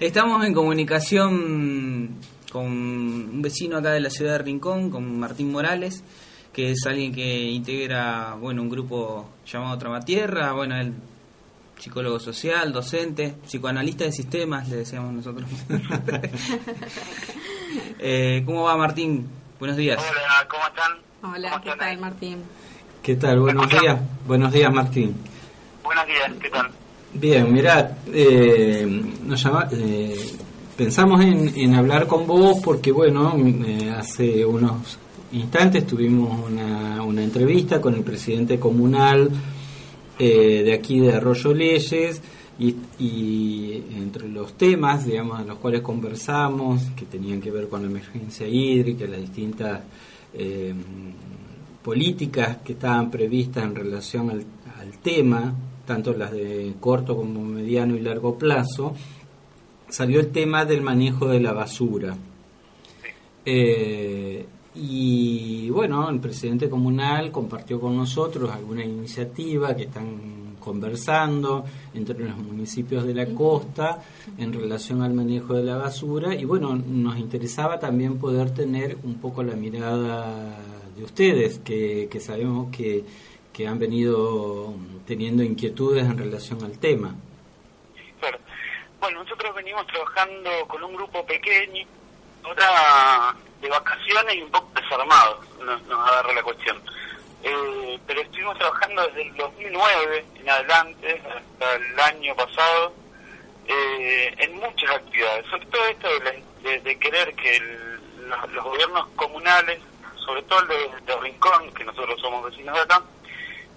Estamos en comunicación con un vecino acá de la ciudad de Rincón, con Martín Morales, que es alguien que integra, bueno, un grupo llamado Tramatierra, bueno, el psicólogo social, docente, psicoanalista de sistemas, le decíamos nosotros. eh, ¿Cómo va Martín? Buenos días. Hola, ¿cómo están? Hola, ¿qué tal Martín? ¿Qué tal? Buenos días. Buenos días Martín. Buenos días, ¿qué tal? Bien, mira, eh, nos llama, eh, pensamos en, en, hablar con vos porque, bueno, eh, hace unos instantes tuvimos una, una entrevista con el presidente comunal eh, de aquí de Arroyo Leyes y, entre los temas, digamos, los cuales conversamos, que tenían que ver con la emergencia hídrica, las distintas eh, políticas que estaban previstas en relación al, al, tema, tanto las de corto como mediano y largo plazo, salió el tema del manejo de la basura. Eh, y bueno, el presidente comunal compartió con nosotros alguna iniciativa que están conversando entre los municipios de la costa en relación al manejo de la basura. Y bueno, nos interesaba también poder tener un poco la mirada de ustedes, que, que sabemos que, que han venido teniendo inquietudes en relación al tema. Claro. Bueno, nosotros venimos trabajando con un grupo pequeño, ahora de vacaciones y un poco desarmados, nos, nos agarra la cuestión. Eh, pero estuvimos trabajando desde el 2009 en adelante, hasta el año pasado, eh, en muchas actividades, sobre todo esto de, de, querer que el, los, los, gobiernos comunales, sobre todo el de, de, Rincón, que nosotros somos vecinos de acá,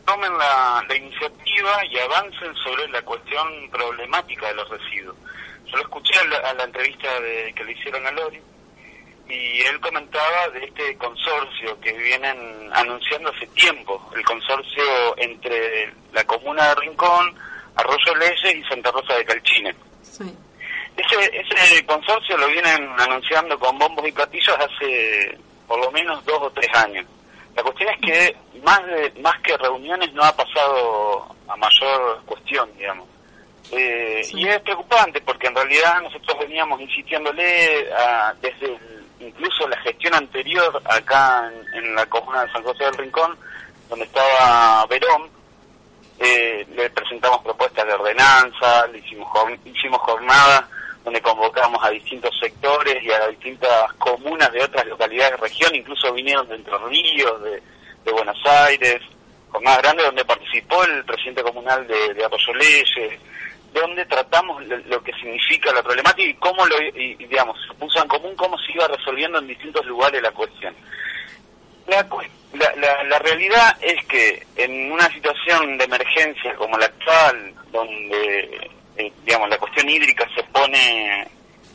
tomen la, la iniciativa y avancen sobre la cuestión problemática de los residuos. Yo lo escuché a la, a la entrevista de, que le hicieron a Lori, y él comentaba de este consorcio que vienen anunciando hace tiempo, el consorcio entre la comuna de Rincón, Arroyo Leyes y Santa Rosa de Calchine. Sí. Ese, ese consorcio lo vienen anunciando con bombos y platillos hace por lo menos dos o tres años. La cuestión es que más, de, más que reuniones no ha pasado a mayor cuestión, digamos. Eh, sí. Y es preocupante porque en realidad nosotros veníamos insistiéndole a, desde el incluso la gestión anterior acá en, en, la comuna de San José del Rincón, donde estaba Verón, eh, le presentamos propuestas de ordenanza, le hicimos, hicimos jornadas donde convocamos a distintos sectores y a distintas comunas de otras localidades de región, incluso vinieron de Entre Ríos, de, Buenos Aires, jornadas grandes donde participó el presidente comunal de, de Arroyo Leyes, donde tratamos lo que significa la problemática y cómo lo, y, digamos, se puso en común cómo se iba resolviendo en distintos lugares la cuestión. La, la, la realidad es que en una situación de emergencia como la actual, donde, eh, digamos, la cuestión hídrica se pone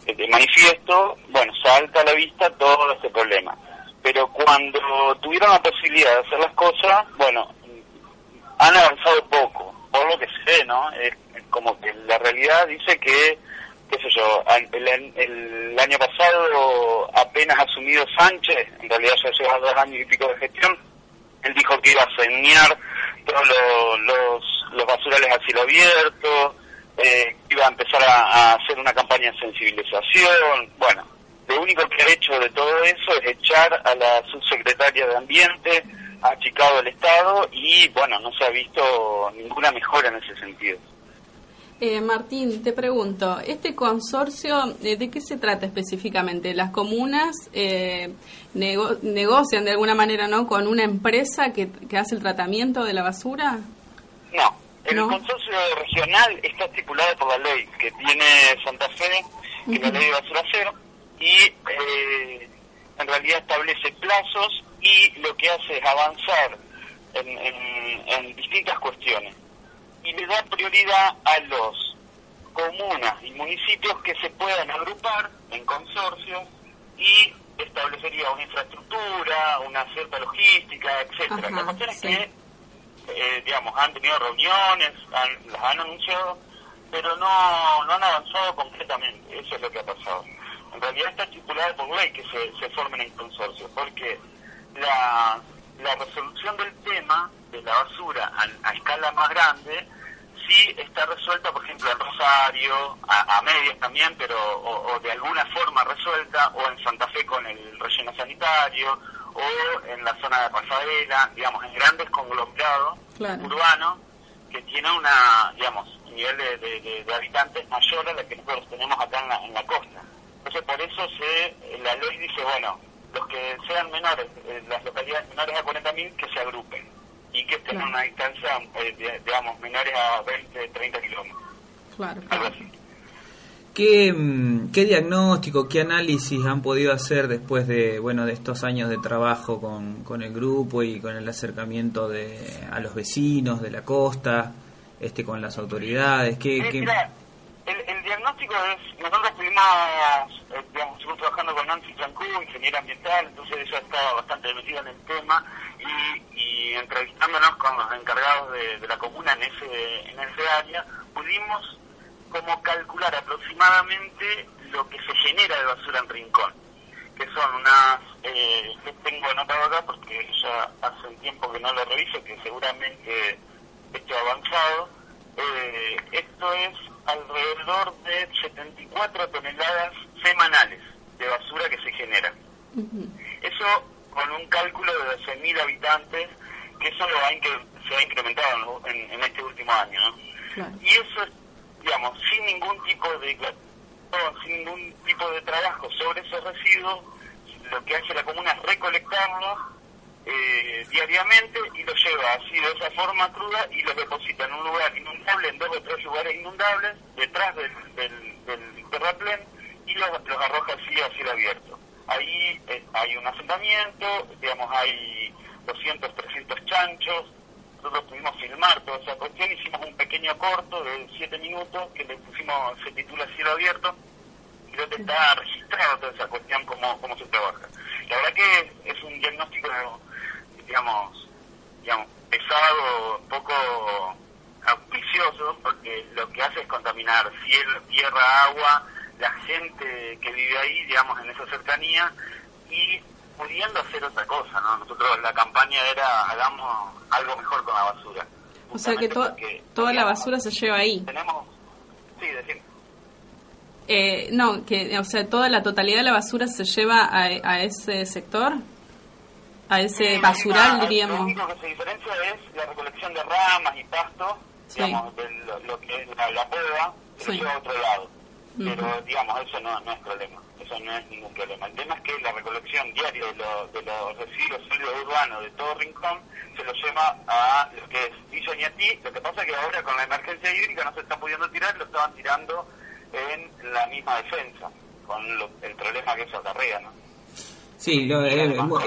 de manifiesto, bueno, salta a la vista todo este problema. Pero cuando tuvieron la posibilidad de hacer las cosas, bueno, han avanzado poco, por lo que sé, ¿no? Como que la realidad dice que, qué sé yo, el, el, año pasado apenas asumido Sánchez, en realidad ya lleva dos años y pico de gestión, él dijo que iba a señar todos los, los, los basurales a cielo abierto, eh, iba a empezar a, a hacer una campaña de sensibilización, bueno, lo único que ha hecho de todo eso es echar a la subsecretaria de Ambiente, ha achicado el Estado y, bueno, no se ha visto ninguna mejora en ese sentido. Eh, Martín, te pregunto, ¿este consorcio eh, de qué se trata específicamente? ¿Las comunas eh, nego negocian de alguna manera no con una empresa que, que, hace el tratamiento de la basura? No, el ¿No? consorcio regional está estipulado por la ley que tiene Santa Fe, que uh -huh. es la ley de basura cero, y eh, en realidad establece plazos y lo que hace es avanzar en, en, en distintas cuestiones y le da prioridad a los comunas y municipios que se puedan agrupar en consorcios y establecería una infraestructura, una cierta logística, etcétera. La cuestión es que, eh, digamos, han tenido reuniones, han, las han anunciado, pero no, no han avanzado concretamente. Eso es lo que ha pasado. En realidad está estipulado por ley que se, se formen en consorcios, porque la, la resolución del tema de la basura a escala más grande sí está resuelta, por ejemplo, en Rosario, a, medias también, pero o, de alguna forma resuelta, o en Santa Fe con el relleno sanitario, o en la zona de Rafaela, digamos, en grandes conglomerados urbanos que tienen una, digamos, nivel de, habitantes mayor a la que nosotros tenemos acá en la, en la costa. Entonces, por eso se la ley dice, bueno, los que sean menores, eh, las localidades menores a 40.000, que se agrupen y que estén a una distancia, eh, digamos, menores a 20, 30 kilómetros. Claro, ¿Qué, mm, ¿Qué diagnóstico, qué análisis han podido hacer después de bueno de estos años de trabajo con, con el grupo y con el acercamiento de a los vecinos de la costa, este con las autoridades? ¿Qué, el, diagnóstico es, nosotros estuvimos, eh, digamos, estuvimos trabajando con Nancy Chancú, ingeniera ambiental, entonces ella estaba bastante metida en el tema y, y entrevistándonos con los encargados de, de la comuna en ese, en ese área, pudimos como calcular aproximadamente lo que se genera de basura en Rincón, que son unas, eh, que tengo anotado acá porque ya hace un tiempo que no lo reviso, que seguramente esto ha avanzado, eh, esto es alrededor de 74 toneladas semanales de basura que se genera. Eso con un cálculo de 12.000 habitantes, que eso lo se ha incrementado en, este último año. Y eso es digamos, sin ningún tipo de sin ningún tipo de trabajo sobre esos residuos, lo que hace la comuna es recolectarlos eh, diariamente y los lleva así de esa forma cruda y los deposita en un lugar inundable, en dos o tres lugares inundables, detrás del, del, terraplén y los, los arroja así a cielo abierto. Ahí eh, hay un asentamiento, digamos, hay 200, 300 chanchos, nosotros pudimos filmar toda esa cuestión, hicimos un pequeño corto de 7 minutos que le pusimos, se titula Cielo Abierto, y donde está registrado toda esa cuestión, cómo, cómo se trabaja. La verdad que es un diagnóstico, digamos, digamos pesado, poco auspicioso, porque lo que hace es contaminar cielo, tierra, agua, la gente que vive ahí, digamos, en esa cercanía, y pudiendo hacer otra cosa, ¿no? Nosotros la campaña era hagamos algo mejor con la basura. O sea que toda la basura se lleva ahí. Tenemos, sí, decir. Eh, no, que, o sea, toda la totalidad de la basura se lleva a, a ese sector, a ese basural, diríamos. Lo único que se diferencia es la recolección de ramas y pasto, digamos, de lo, que es la, la se lleva a otro lado. Pero, digamos, eso no, no es problema eso no es ningún problema. El tema es que la recolección diaria de, de los residuos sólidos urbanos de todo Rincón se lo lleva a lo que es Villa Ñatí. Lo que pasa es que ahora con la emergencia hídrica no se está pudiendo tirar, lo estaban tirando en la misma defensa, con el problema que eso acarrea, ¿no? Sí, lo, es,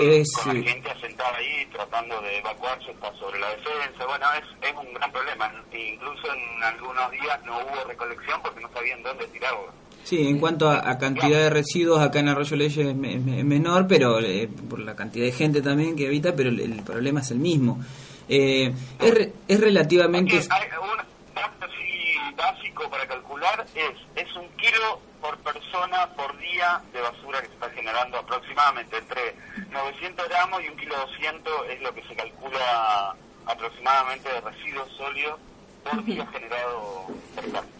es, con la gente asentada ahí tratando de evacuarse está sobre la defensa. Bueno, es, es un gran problema. Incluso en algunos días no hubo recolección porque no sabían dónde tirarlo. Sí, en cuanto a, cantidad de residuos, acá en Arroyo Leyes es, menor, pero eh, por la cantidad de gente también que habita, pero el, problema es el mismo. Eh, es, es relativamente... un dato así básico para calcular es, es un kilo por persona por día de basura que se está generando aproximadamente entre 900 gramos y un kilo 200 es lo que se calcula aproximadamente de residuos sólidos por día generado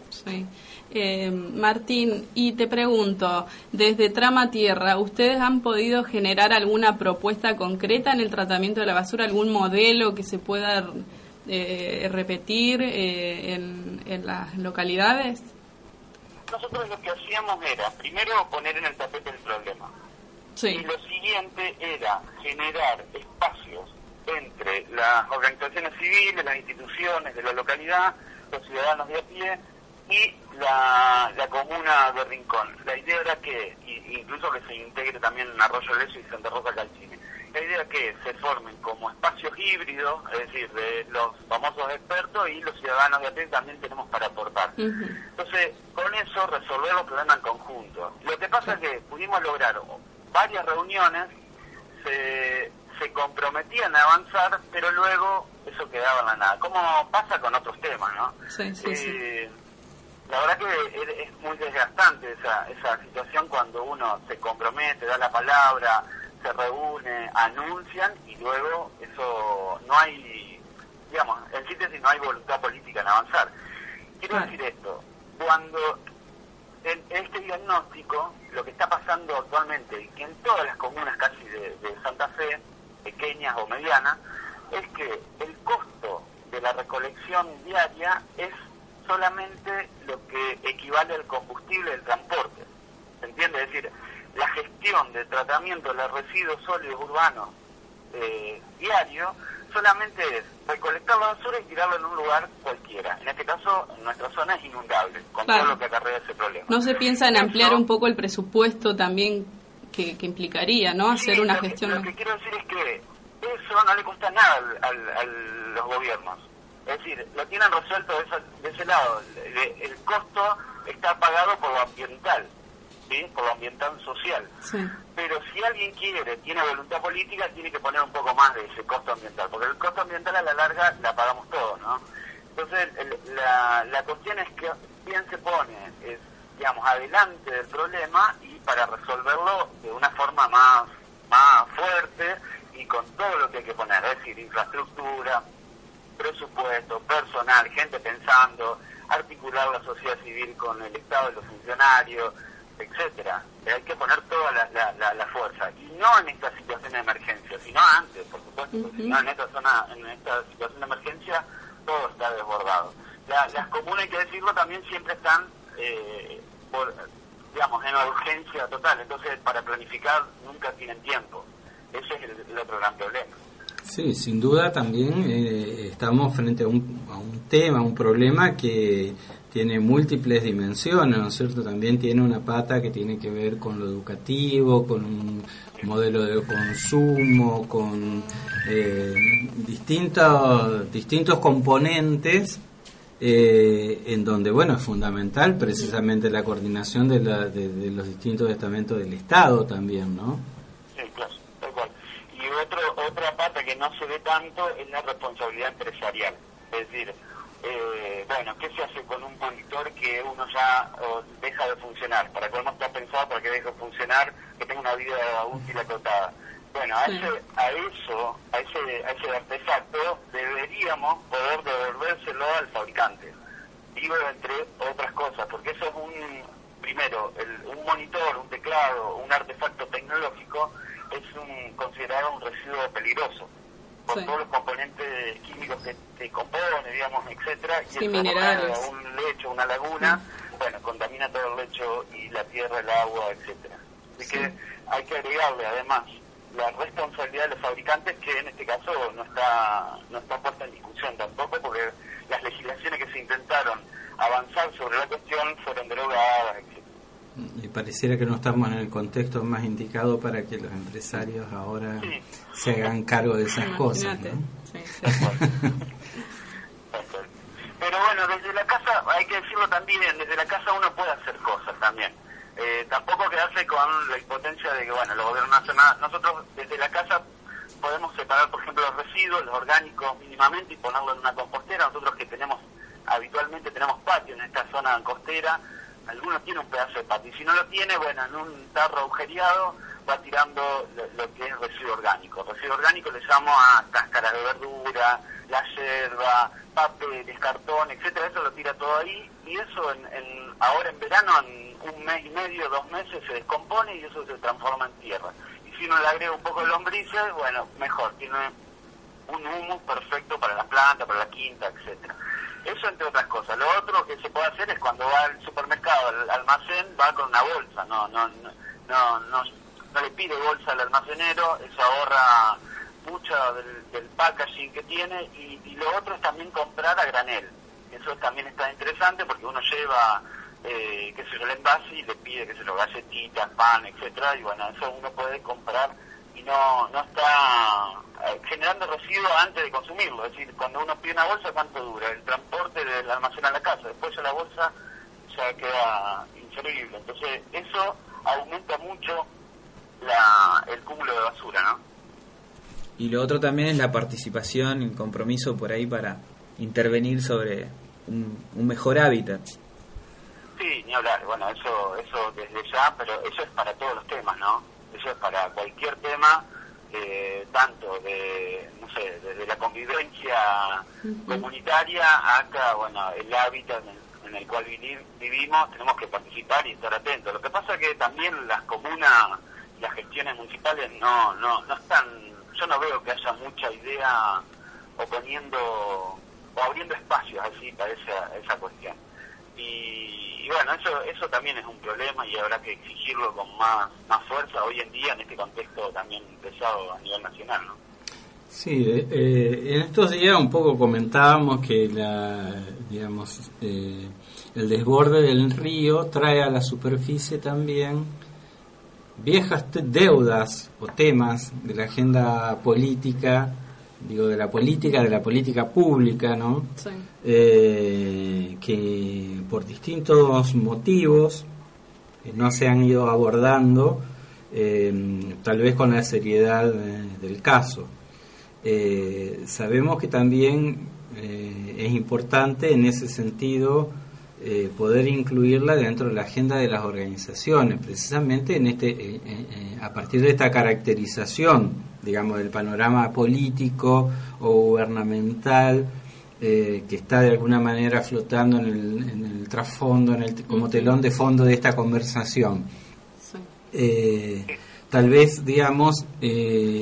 Sí. Eh, Martín, y te pregunto, desde Trama Tierra, ¿ustedes han podido generar alguna propuesta concreta en el tratamiento de la basura, algún modelo que se pueda eh, repetir eh, en, en las localidades? Nosotros lo que hacíamos era, primero, poner en el tapete el problema. Sí. Y lo siguiente era generar espacios entre las organizaciones civiles, las instituciones de la localidad, los ciudadanos de a pie, y la, la comuna de Rincón. La idea era que, incluso que se integre también Arroyo Leso y Santa Rosa Calcine, la idea que se formen como espacios híbridos, es decir, de los famosos expertos y los ciudadanos de pie también tenemos para aportar. Entonces, con eso resolver los problemas en conjunto. Lo que pasa es que pudimos lograr varias reuniones, se, se comprometían a avanzar, pero luego eso quedaba en la nada, como pasa con otros temas, ¿no? Sí, sí, sí eh, la verdad que es muy desgastante esa, esa situación cuando uno se compromete, da la palabra, se reúne, anuncian y luego eso no hay, digamos, en síntesis no hay voluntad política en avanzar. Quiero decir esto, cuando en este diagnóstico, lo que está pasando actualmente, y que en todas las comunas casi de, Santa Fe, pequeñas o medianas, es que el costo de la recolección diaria es solamente lo que equivale al combustible del transporte. ¿Se entiende? Es decir, la gestión de tratamiento de los residuos sólidos urbanos eh, diario solamente es recolectar la basura y tirarla en un lugar cualquiera. En este caso, nuestra zona es inundable, con todo lo que acarrea ese problema. ¿No se piensa en ampliar un poco el presupuesto también que, implicaría, no? Hacer una gestión... lo que quiero decir es que eso no le cuesta nada a los gobiernos. Es decir, lo tienen resuelto de, ese lado. el costo está pagado por lo ambiental por lo ambiental social. Pero si alguien quiere, tiene voluntad política, tiene que poner un poco más de ese costo ambiental, porque el costo ambiental a la larga la pagamos todos, ¿no? Entonces, la, la cuestión es que bien se pone, es, digamos, adelante del problema y para resolverlo de una forma más, más fuerte y con todo lo que hay que poner, es decir, infraestructura, presupuesto, personal, gente pensando, articular la sociedad civil con el Estado y los funcionarios, etcétera. Hay que poner toda la, la, fuerza. Y no en esta situación de emergencia, sino antes, por supuesto, porque si no en esta zona, en esta situación de emergencia, todo está desbordado. las comunas, hay que decirlo, también siempre están, eh, por, digamos, en urgencia total. Entonces, para planificar nunca tienen tiempo. Ese es el, otro gran problema. Sí, sin duda también eh, estamos frente a un, a un tema, un problema que tiene múltiples dimensiones, ¿no es cierto? También tiene una pata que tiene que ver con lo educativo, con un modelo de consumo, con eh, distintos, distintos componentes eh, en donde, bueno, es fundamental precisamente la coordinación de, la, de, los distintos estamentos del Estado también, ¿no? Sí, claro, tal cual. Y otro, otra pata que no se ve tanto es la responsabilidad empresarial. Es decir, eh, bueno, ¿qué se hace con un monitor que uno ya deja de funcionar? ¿Para cómo está pensado para que deje de funcionar, que tenga una vida útil acotada? Bueno, a, ese, a eso, a ese, a ese artefacto, deberíamos poder devolvérselo al fabricante. Digo, entre otras cosas, porque eso es un, primero, un monitor, un teclado, un artefacto tecnológico, es un considerado un residuo peligroso por todos los componentes químicos que, que compone, digamos, etcétera, y el minerales. un lecho, una laguna, bueno, contamina todo el lecho y la tierra, el agua, etcétera. Así que hay que agregarle además la responsabilidad de los fabricantes que en este caso no está no está puesta en discusión tampoco porque las legislaciones que se intentaron avanzar sobre la cuestión fueron derogadas, etc. Y pareciera que no estamos en el contexto más indicado para que los empresarios ahora se hagan cargo de esas cosas. Pero bueno, desde la casa, hay que decirlo también, desde la casa uno puede hacer cosas también. Eh, tampoco quedarse con la impotencia de que, bueno, los gobiernos nacionales, nosotros desde la casa podemos separar, por ejemplo, los residuos, los orgánicos mínimamente y ponerlo en una compostera. Nosotros que tenemos, habitualmente tenemos patio en esta zona costera, algunos tienen un pedazo de patio, y si no lo tiene, bueno, en un tarro agujereado va tirando lo, que es residuo orgánico. Residuo orgánico le llamo a cáscaras de verdura, la yerba, papeles, cartón, etcétera, eso lo tira todo ahí, y eso en, ahora en verano, en un mes y medio, dos meses, se descompone y eso se transforma en tierra. Y si uno le agrega un poco de lombrices, bueno, mejor, tiene un humus perfecto para la planta, para la quinta, etcétera. Eso entre otras cosas. Lo otro que se puede hacer es cuando va al supermercado, al almacén, va con una bolsa, no, no, no, no, no, le pide bolsa al almacenero, eso ahorra mucho del, packaging que tiene y, lo otro es también comprar a granel. Eso también está interesante porque uno lleva, eh, qué sé yo, envase y le pide, qué sé yo, galletitas, pan, etcétera y bueno, eso uno puede comprar y no, no está eh, generando residuos antes de consumirlo. Es decir, cuando uno pide una bolsa, ¿cuánto dura? El transporte del almacén a la casa. Después de la bolsa ya queda inservible. Entonces, eso aumenta mucho la, el cúmulo de basura, ¿no? Y lo otro también es la participación y compromiso por ahí para intervenir sobre un, un mejor hábitat. Sí, ni hablar. Bueno, eso, eso desde ya, pero eso es para todos los temas, ¿no? Eso es para cualquier tema, eh, tanto de, no sé, desde la convivencia comunitaria hasta, bueno, el hábitat en el cual vivimos, tenemos que participar y estar atentos. Lo que pasa es que también las comunas, las gestiones municipales no, no, no están, yo no veo que haya mucha idea o poniendo o abriendo espacios así para esa, esa cuestión. Y, bueno, eso, eso también es un problema y habrá que exigirlo con más, más fuerza hoy en día en este contexto también pesado a nivel nacional, ¿no? Sí, eh, eh, en estos días un poco comentábamos que la, digamos, eh, el desborde del río trae a la superficie también viejas deudas o temas de la agenda política, digo, de la política, de la política pública, ¿no? que por distintos motivos no se han ido abordando, tal vez con la seriedad del caso. Eh, sabemos que también eh, es importante en ese sentido eh, poder incluirla dentro de la agenda de las organizaciones, precisamente en este, a partir de esta caracterización, digamos, del panorama político o gubernamental que está de alguna manera flotando en el, trasfondo, en el, como telón de fondo de esta conversación. tal vez, digamos,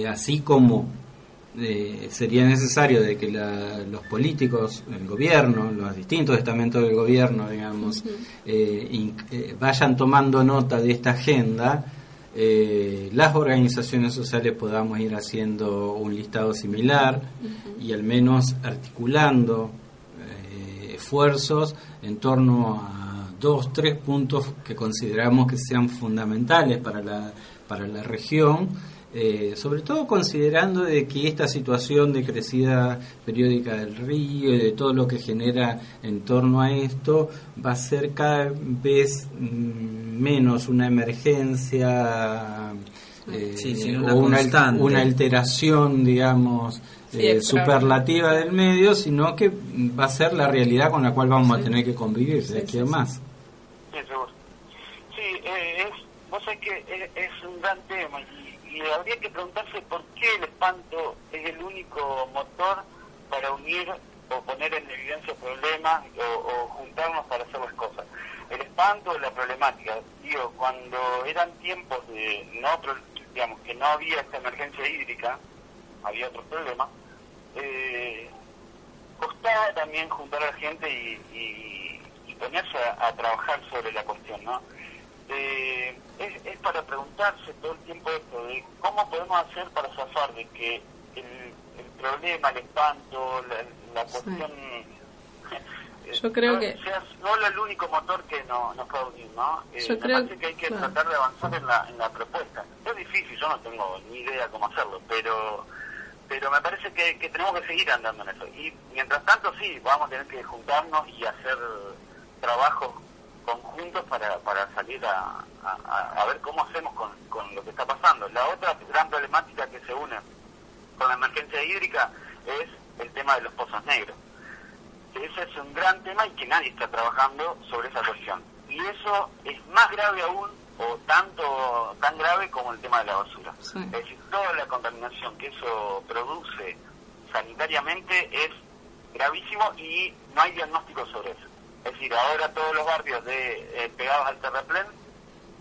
así como eh, sería necesario de que los políticos, el gobierno, los distintos estamentos del gobierno, digamos, eh, eh, vayan tomando nota de esta agenda, las organizaciones sociales podamos ir haciendo un listado similar y al menos articulando esfuerzos en torno a dos, tres puntos que consideramos que sean fundamentales para la, para la región eh, sobre todo considerando de que esta situación de crecida periódica del río y de todo lo que genera en torno a esto va a ser cada vez mm, menos una emergencia eh, o una, una, alteración, digamos, eh, superlativa del medio, sino que va a ser la realidad con la cual vamos a tener que convivir de aquí a más. Sí, es, vos sabés que es, un gran tema y habría que preguntarse por qué el espanto es el único motor para unir o poner en evidencia problemas o, juntarnos para hacer las cosas. El espanto, la problemática, digo, cuando eran tiempos de no digamos que no había esta emergencia hídrica, había otros problemas, eh, costaba también juntar a la gente y, ponerse a, a, trabajar sobre la cuestión, ¿no? Eh, es, es, para preguntarse todo el tiempo esto de cómo podemos hacer para zafar de que el, el problema, el espanto, la, cuestión... Yo creo que... sea solo el único motor que no, nos puede unir, ¿no? Eh, yo creo parece que hay que tratar de avanzar en la, en la propuesta. Es difícil, yo no tengo ni idea cómo hacerlo, pero pero me parece que, que tenemos que seguir andando en eso. Y mientras tanto, sí, vamos a tener que juntarnos y hacer trabajos conjuntos para, para salir a, a, ver cómo hacemos con, con lo que está pasando. La otra gran problemática que se une con la emergencia hídrica es el tema de los pozos negros. Ese es un gran tema y que nadie está trabajando sobre esa cuestión. Y eso es más grave aún, o tanto tan grave como el tema de la basura. Es decir, toda la contaminación que eso produce sanitariamente es gravísimo y no hay diagnóstico sobre eso. Es decir, ahora todos los barrios de eh, pegados al terraplén,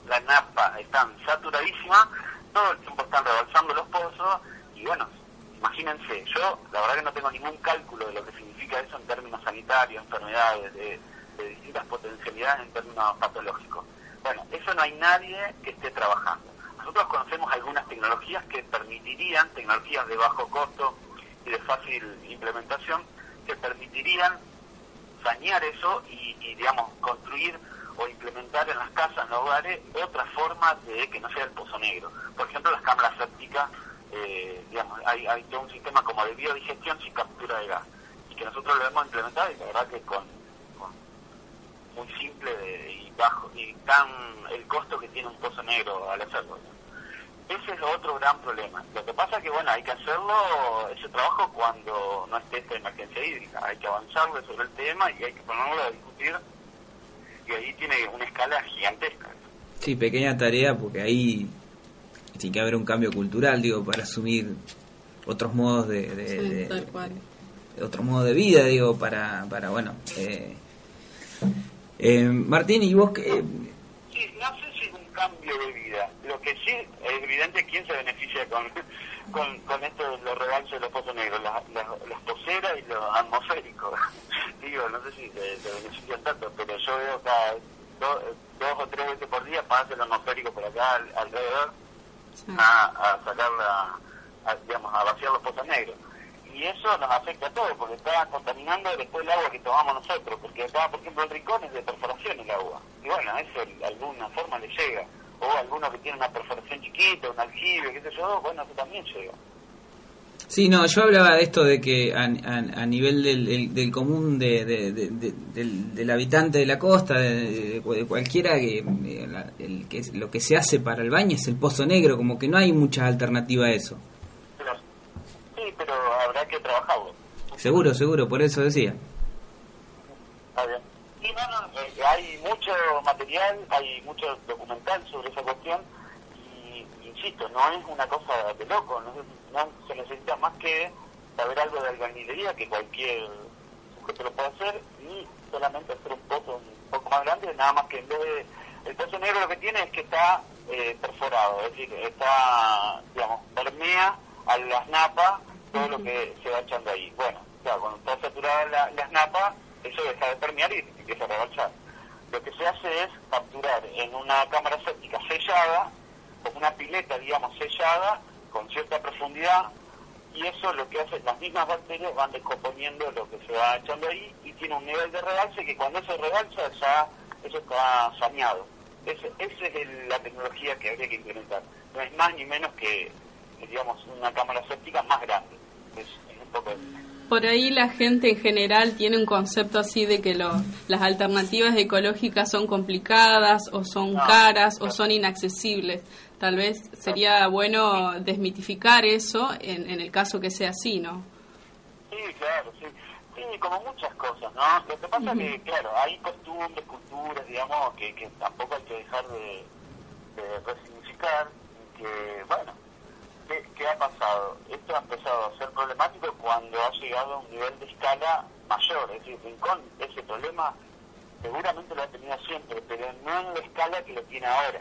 la napa están saturadísimas, todo el tiempo están rebalsando los pozos y bueno, imagínense, yo la verdad que no tengo ningún cálculo de lo que significa eso en términos sanitarios, enfermedades, de, distintas potencialidades en términos patológicos. Bueno, eso no hay nadie que esté trabajando. Nosotros conocemos algunas tecnologías que permitirían, tecnologías de bajo costo y de fácil implementación, que permitirían sanear eso y, digamos, construir o implementar en las casas, en los hogares, otra forma de que no sea el pozo negro. Por ejemplo, las cámaras sépticas, eh, digamos, hay, hay todo un sistema como de biodigestión sin captura de gas, y que nosotros lo hemos implementado y la verdad que con, muy simple y bajo, y tan el costo que tiene un pozo negro al hacerlo. Ese es otro gran problema. Lo que pasa es que, bueno, hay que hacerlo, ese trabajo, cuando no esté esta emergencia hídrica. Hay que avanzarle sobre el tema y hay que ponerlo a discutir. Y ahí tiene una escala gigantesca. Sí, pequeña tarea, porque ahí tiene que haber un cambio cultural, digo, para asumir otros modos de, de, otro modo de vida, digo, para, para bueno, eh, Eh, Martín, ¿y vos qué? Sí, no sé cambio de vida. Lo que sí es evidente quién se beneficia con, con, con esto de los regalos de los pozos negros, las, las, las poseras y los atmosféricos. Digo, no sé si se, se benefician tanto, pero yo veo cada do- dos o tres veces por día pasa el atmosférico por acá al- alrededor Sí. a, a sacar la, a, digamos, a vaciar los pozos negros. Y eso nos afecta a todos, porque está contaminando después el agua que tomamos nosotros, porque acá, por ejemplo, el rincón es de perforación el agua. Y bueno, eso de alguna forma le llega. O alguno que tiene una perforación chiquita, un aljibe, qué sé yo, bueno, eso también llega. Sí, no, yo hablaba de esto de que a, a- nivel del, del- común de, de- de- de- del, del habitante de la costa, de, cualquiera, que, eh, que lo que se hace para el baño es el pozo negro, como que no hay mucha alternativa a eso. Pero, sí, pero habrá que trabajarlo. Seguro, seguro, por eso decía. Está bien. Sí, eh, hay mucho material, hay mucho documental sobre esa cuestión y, insisto, no es una cosa de loco, no, no se necesita más que saber algo de albañilería que cualquier sujeto lo puede hacer y solamente hacer un pozo un poco más grande, nada más que en vez de... El pozo negro lo que tiene es que está eh, perforado, es decir, está, digamos, permea a las napas todo lo que se va echando ahí. Bueno, cuando está saturada la, las napas, eso deja de permear y empieza a rebalsar. Lo que se hace es capturar en una cámara séptica sellada, como una pileta, digamos, sellada, con cierta profundidad, y eso lo que hace, las mismas bacterias van descomponiendo lo que se va echando ahí y tiene un nivel de rebalse que cuando eso rebalsa ya eso está saneado. Esa es el- la tecnología que habría que implementar. No es más ni menos que, digamos, una cámara séptica más grande. Es, un poco. Por ahí la gente en general tiene un concepto así de que lo- las alternativas ecológicas son complicadas o son No, caras o son inaccesibles. Tal vez sería bueno desmitificar eso en, en el caso que sea así, ¿no? Sí, claro, sí. Sí, como muchas cosas, ¿no? Lo que pasa es que, claro, hay costumbres, culturas, digamos, que, que tampoco hay que dejar de, de resignificar, y que, bueno, ¿qué, ¿qué ha pasado? Esto ha empezado a ser problemático cuando ha llegado a un nivel de escala mayor, es decir, Rincón ese problema seguramente lo ha tenido siempre, pero no en la escala que lo tiene ahora.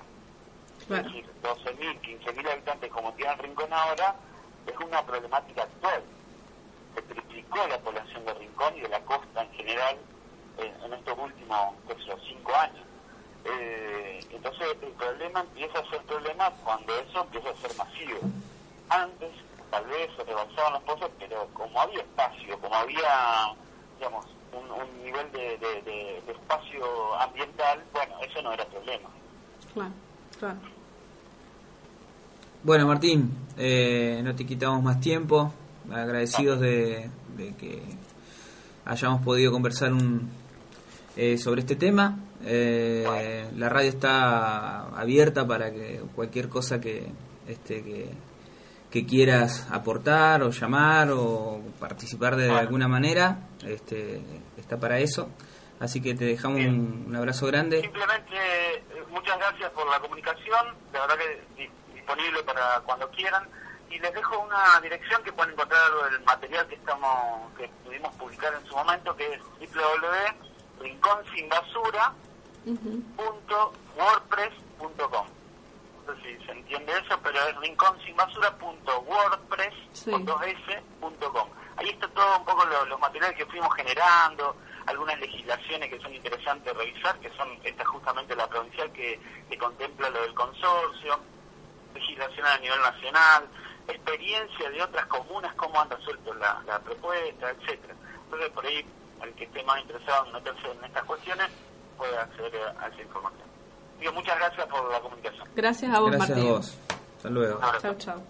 Claro. Es decir, 12.000, 15.000 habitantes como tiene Rincón ahora, es una problemática actual. Se triplicó la población de Rincón y de la costa en general en, en estos últimos qué sé yo, cinco años. Eh, entonces el problema empieza a ser problema cuando eso empieza a ser masivo. Antes tal vez se rebalsaban los pozos, pero como había espacio, como había, digamos, un, un nivel de, de- de- de espacio ambiental, bueno, eso no era problema. Claro, claro. Bueno, Martín, eh, no te quitamos más tiempo. Agradecidos de, de que hayamos podido conversar un, eh, sobre este tema. Eh, la radio está abierta para que cualquier cosa que, este, que, que quieras aportar o llamar o participar de Bueno. alguna manera, este, está para eso. Así que te dejamos un, un abrazo grande. Simplemente eh, muchas gracias por la comunicación, la verdad que di- disponible para cuando quieran. Y les dejo una dirección que pueden encontrar del material que estamos que pudimos publicar en su momento, que es www.rinconsinbasura.wordpress.com. No sé si se entiende eso, pero es rinconsinbasura.wordpress Sí. Ahí está todo un poco lo- los materiales que fuimos generando, algunas legislaciones que son interesantes revisar, que son esta justamente la provincial que, que contempla lo del consorcio, legislación a nivel nacional, experiencia de otras comunas, cómo han resuelto la, la propuesta, etcétera. Entonces por ahí el que esté más interesado en meterse en estas cuestiones puede acceder a esa información. Digo, muchas gracias por la comunicación. Gracias a vos, Gracias a Martín. vos. Hasta luego. Chau, chau.